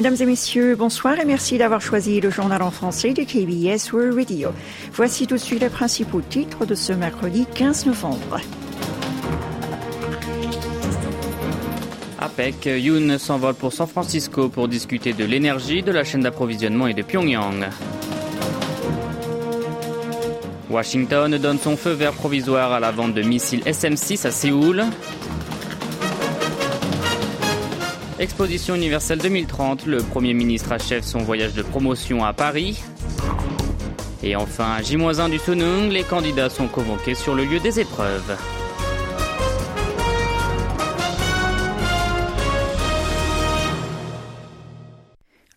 Mesdames et messieurs, bonsoir et merci d'avoir choisi le journal en français de KBS World Radio. Voici tout de suite les principaux titres de ce mercredi 15 novembre. APEC, Yoon s'envole pour San Francisco pour discuter de l'énergie, de la chaîne d'approvisionnement et de Pyongyang. Washington donne son feu vert provisoire à la vente de missiles SM-6 à Séoul. Exposition universelle 2030, le Premier ministre achève son voyage de promotion à Paris. Et enfin, J-1 du Sunung, les candidats sont convoqués sur le lieu des épreuves.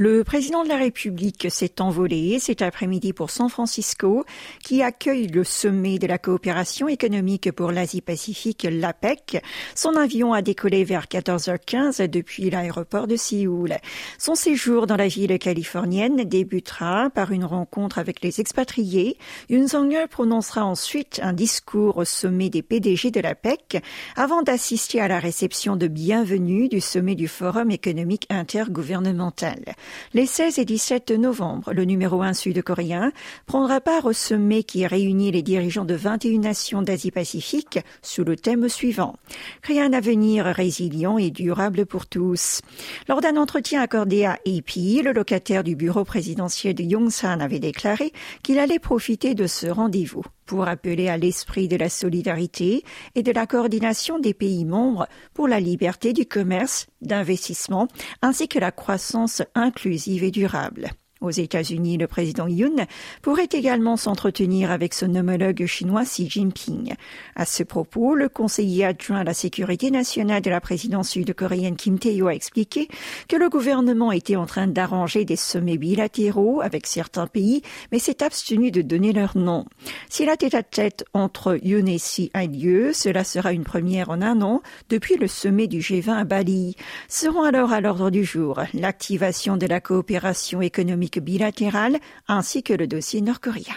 Le président de la République s'est envolé cet après-midi pour San Francisco, qui accueille le sommet de la coopération économique pour l'Asie-Pacifique, l'APEC. Son avion a décollé vers 14h15 depuis l'aéroport de Séoul. Son séjour dans la ville californienne débutera par une rencontre avec les expatriés. Yoon Song-yeol prononcera ensuite un discours au sommet des PDG de l'APEC avant d'assister à la réception de bienvenue du sommet du Forum économique intergouvernemental. Les 16 et 17 novembre, le numéro 1 sud-coréen prendra part au sommet qui réunit les dirigeants de 21 nations d'Asie-Pacifique sous le thème suivant Créer un avenir résilient et durable pour tous. Lors d'un entretien accordé à AP, le locataire du bureau présidentiel de Yongsan avait déclaré qu'il allait profiter de ce rendez-vous pour appeler à l'esprit de la solidarité et de la coordination des pays membres pour la liberté du commerce, d'investissement, ainsi que la croissance inclusive et durable. Aux États-Unis, le président Yoon pourrait également s'entretenir avec son homologue chinois Xi Jinping. À ce propos, le conseiller adjoint à la sécurité nationale de la présidence sud-coréenne Kim Tae-yo a expliqué que le gouvernement était en train d'arranger des sommets bilatéraux avec certains pays, mais s'est abstenu de donner leur nom. Si la tête-à-tête entre Yoon et Xi a lieu, cela sera une première en un an depuis le sommet du G20 à Bali. Seront alors à l'ordre du jour l'activation de la coopération économique bilatérale ainsi que le dossier nord-coréen.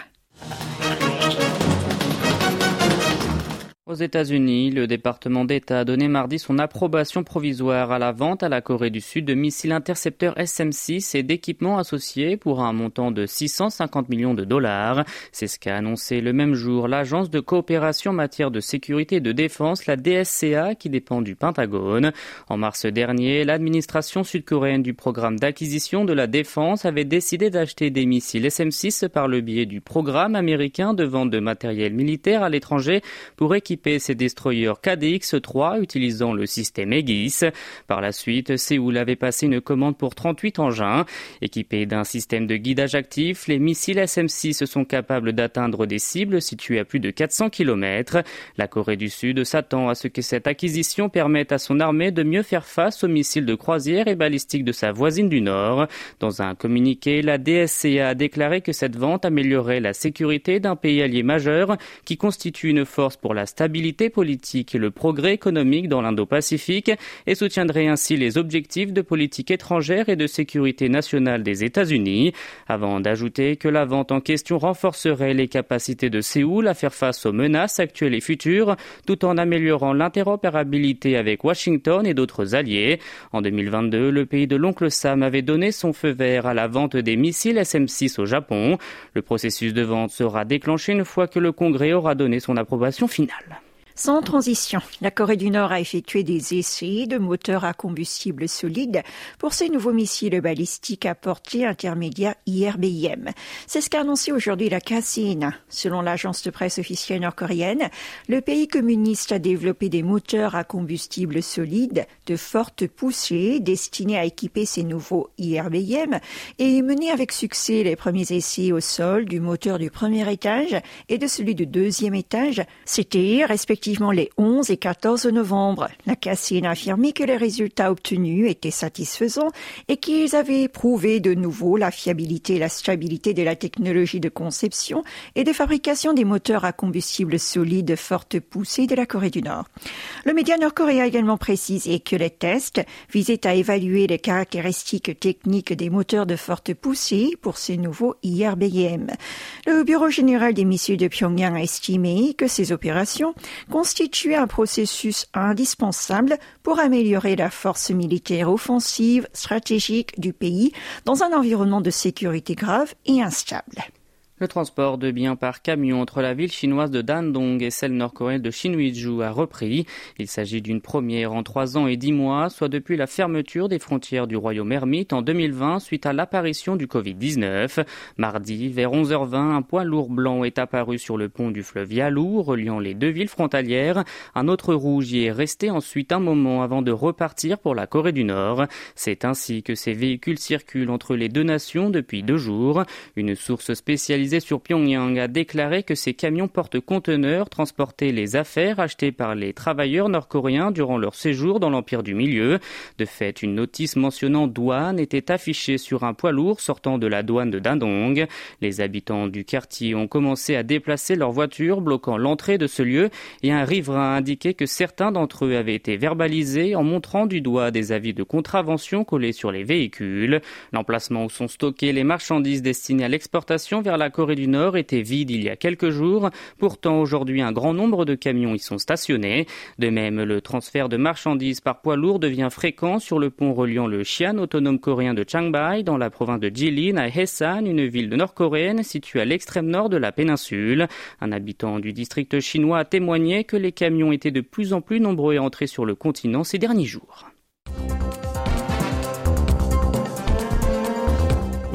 Aux États-Unis, le département d'État a donné mardi son approbation provisoire à la vente à la Corée du Sud de missiles intercepteurs SM-6 et d'équipements associés pour un montant de 650 millions de dollars. C'est ce qu'a annoncé le même jour l'Agence de coopération en matière de sécurité et de défense, la DSCA, qui dépend du Pentagone. En mars dernier, l'administration sud-coréenne du programme d'acquisition de la défense avait décidé d'acheter des missiles SM-6 par le biais du programme américain de vente de matériel militaire à l'étranger pour équiper équiper ses destroyers KDX-3 utilisant le système Aegis. Par la suite, Séoul avait passé une commande pour 38 engins. Équipés d'un système de guidage actif, les missiles SM-6 sont capables d'atteindre des cibles situées à plus de 400 km. La Corée du Sud s'attend à ce que cette acquisition permette à son armée de mieux faire face aux missiles de croisière et balistiques de sa voisine du Nord. Dans un communiqué, la DSCA a déclaré que cette vente améliorerait la sécurité d'un pays allié majeur qui constitue une force pour la stabilité stabilité politique et le progrès économique dans l'Indo-Pacifique et soutiendrait ainsi les objectifs de politique étrangère et de sécurité nationale des États-Unis, avant d'ajouter que la vente en question renforcerait les capacités de Séoul à faire face aux menaces actuelles et futures, tout en améliorant l'interopérabilité avec Washington et d'autres alliés. En 2022, le pays de l'oncle Sam avait donné son feu vert à la vente des missiles SM-6 au Japon. Le processus de vente sera déclenché une fois que le Congrès aura donné son approbation finale. Sans transition, la Corée du Nord a effectué des essais de moteurs à combustible solide pour ses nouveaux missiles balistiques à portée intermédiaire IRBM. C'est ce qu'a annoncé aujourd'hui la Cassine. Selon l'agence de presse officielle nord-coréenne, le pays communiste a développé des moteurs à combustible solide de forte poussée destinés à équiper ses nouveaux IRBM et mené avec succès les premiers essais au sol du moteur du premier étage et de celui du deuxième étage. C'était respectivement les 11 et 14 novembre. La Cassine a affirmé que les résultats obtenus étaient satisfaisants et qu'ils avaient prouvé de nouveau la fiabilité et la stabilité de la technologie de conception et de fabrication des moteurs à combustible solide forte poussée de la Corée du Nord. Le média nord-coréen a également précisé que les tests visaient à évaluer les caractéristiques techniques des moteurs de forte poussée pour ces nouveaux IRBM. Le Bureau général des missiles de Pyongyang a estimé que ces opérations constituait un processus indispensable pour améliorer la force militaire offensive stratégique du pays dans un environnement de sécurité grave et instable. Le transport de biens par camion entre la ville chinoise de Dandong et celle nord-coréenne de Shinwiju a repris. Il s'agit d'une première en trois ans et dix mois, soit depuis la fermeture des frontières du royaume ermite en 2020 suite à l'apparition du Covid-19. Mardi, vers 11h20, un poids lourd blanc est apparu sur le pont du fleuve Yalou, reliant les deux villes frontalières. Un autre rouge y est resté ensuite un moment avant de repartir pour la Corée du Nord. C'est ainsi que ces véhicules circulent entre les deux nations depuis deux jours. Une source spécialisée sur Pyongyang a déclaré que ces camions porte-conteneurs transportaient les affaires achetées par les travailleurs nord-coréens durant leur séjour dans l'Empire du Milieu. De fait, une notice mentionnant douane était affichée sur un poids lourd sortant de la douane de Dandong. Les habitants du quartier ont commencé à déplacer leurs voitures, bloquant l'entrée de ce lieu, et un riverain a indiqué que certains d'entre eux avaient été verbalisés en montrant du doigt des avis de contravention collés sur les véhicules. L'emplacement où sont stockées les marchandises destinées à l'exportation vers la Corée du Nord était vide il y a quelques jours. Pourtant, aujourd'hui, un grand nombre de camions y sont stationnés. De même, le transfert de marchandises par poids lourd devient fréquent sur le pont reliant le Xi'an autonome coréen de Changbai dans la province de Jilin à Hesan, une ville nord-coréenne située à l'extrême nord de la péninsule. Un habitant du district chinois a témoigné que les camions étaient de plus en plus nombreux à entrer sur le continent ces derniers jours.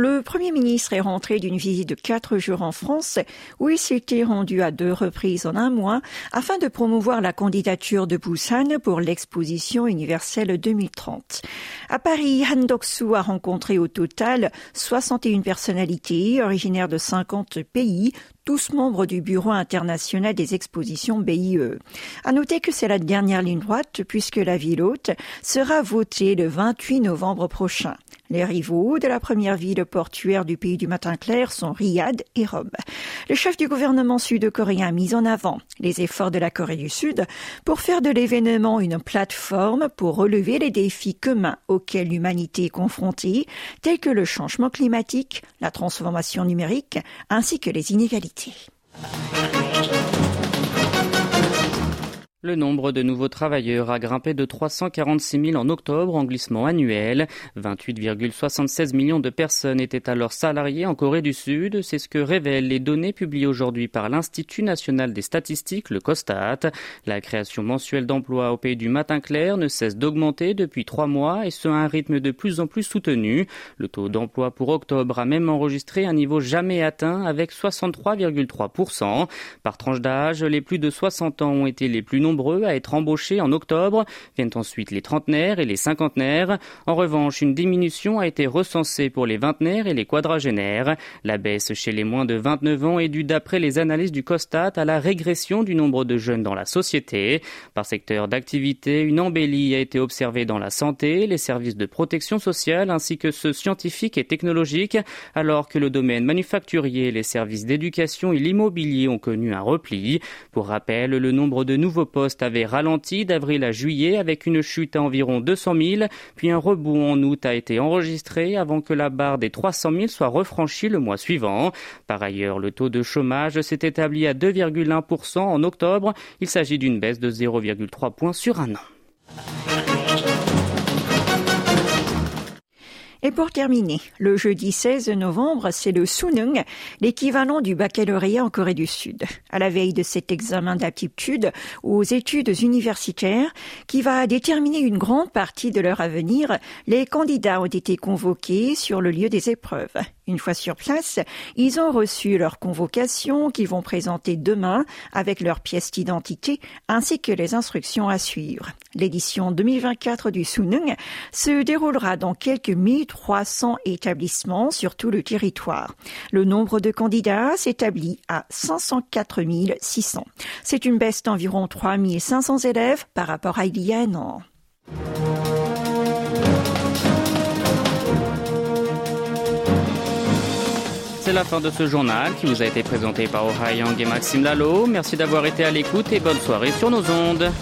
Le Premier ministre est rentré d'une visite de quatre jours en France où il s'était rendu à deux reprises en un mois afin de promouvoir la candidature de Busan pour l'exposition universelle 2030. À Paris, Han Doksu a rencontré au total 61 personnalités originaires de 50 pays, tous membres du Bureau international des expositions BIE. À noter que c'est la dernière ligne droite puisque la ville hôte sera votée le 28 novembre prochain. Les rivaux de la première ville portuaire du pays du matin clair sont Riyad et Rome. Le chef du gouvernement sud-coréen a mis en avant les efforts de la Corée du Sud pour faire de l'événement une plateforme pour relever les défis communs auxquels l'humanité est confrontée, tels que le changement climatique, la transformation numérique ainsi que les inégalités. Le nombre de nouveaux travailleurs a grimpé de 346 000 en octobre en glissement annuel. 28,76 millions de personnes étaient alors salariées en Corée du Sud. C'est ce que révèlent les données publiées aujourd'hui par l'Institut national des statistiques, le COSTAT. La création mensuelle d'emplois au pays du matin clair ne cesse d'augmenter depuis trois mois et ce à un rythme de plus en plus soutenu. Le taux d'emploi pour octobre a même enregistré un niveau jamais atteint avec 63,3%. Par tranche d'âge, les plus de 60 ans ont été les plus nombreux nombreux à être embauchés en octobre. Viennent ensuite les trentenaires et les cinquantenaires. En revanche, une diminution a été recensée pour les vingtenaires et les quadragénaires. La baisse chez les moins de 29 ans est due d'après les analyses du COSTAT à la régression du nombre de jeunes dans la société. Par secteur d'activité, une embellie a été observée dans la santé, les services de protection sociale ainsi que ceux scientifiques et technologiques, alors que le domaine manufacturier, les services d'éducation et l'immobilier ont connu un repli. Pour rappel, le nombre de nouveaux poste avait ralenti d'avril à juillet avec une chute à environ 200 000, puis un rebond en août a été enregistré avant que la barre des 300 000 soit refranchie le mois suivant. Par ailleurs, le taux de chômage s'est établi à 2,1% en octobre. Il s'agit d'une baisse de 0,3 points sur un an. Et pour terminer, le jeudi 16 novembre, c'est le Sunung, l'équivalent du baccalauréat en Corée du Sud. À la veille de cet examen d'aptitude aux études universitaires qui va déterminer une grande partie de leur avenir, les candidats ont été convoqués sur le lieu des épreuves. Une fois sur place, ils ont reçu leur convocation qu'ils vont présenter demain avec leur pièce d'identité ainsi que les instructions à suivre. L'édition 2024 du Sunung se déroulera dans quelques 1300 établissements sur tout le territoire. Le nombre de candidats s'établit à 504 600. C'est une baisse d'environ 3500 élèves par rapport à il y a un an. C'est la fin de ce journal qui vous a été présenté par Ohayang et Maxime Lalo. Merci d'avoir été à l'écoute et bonne soirée sur nos ondes.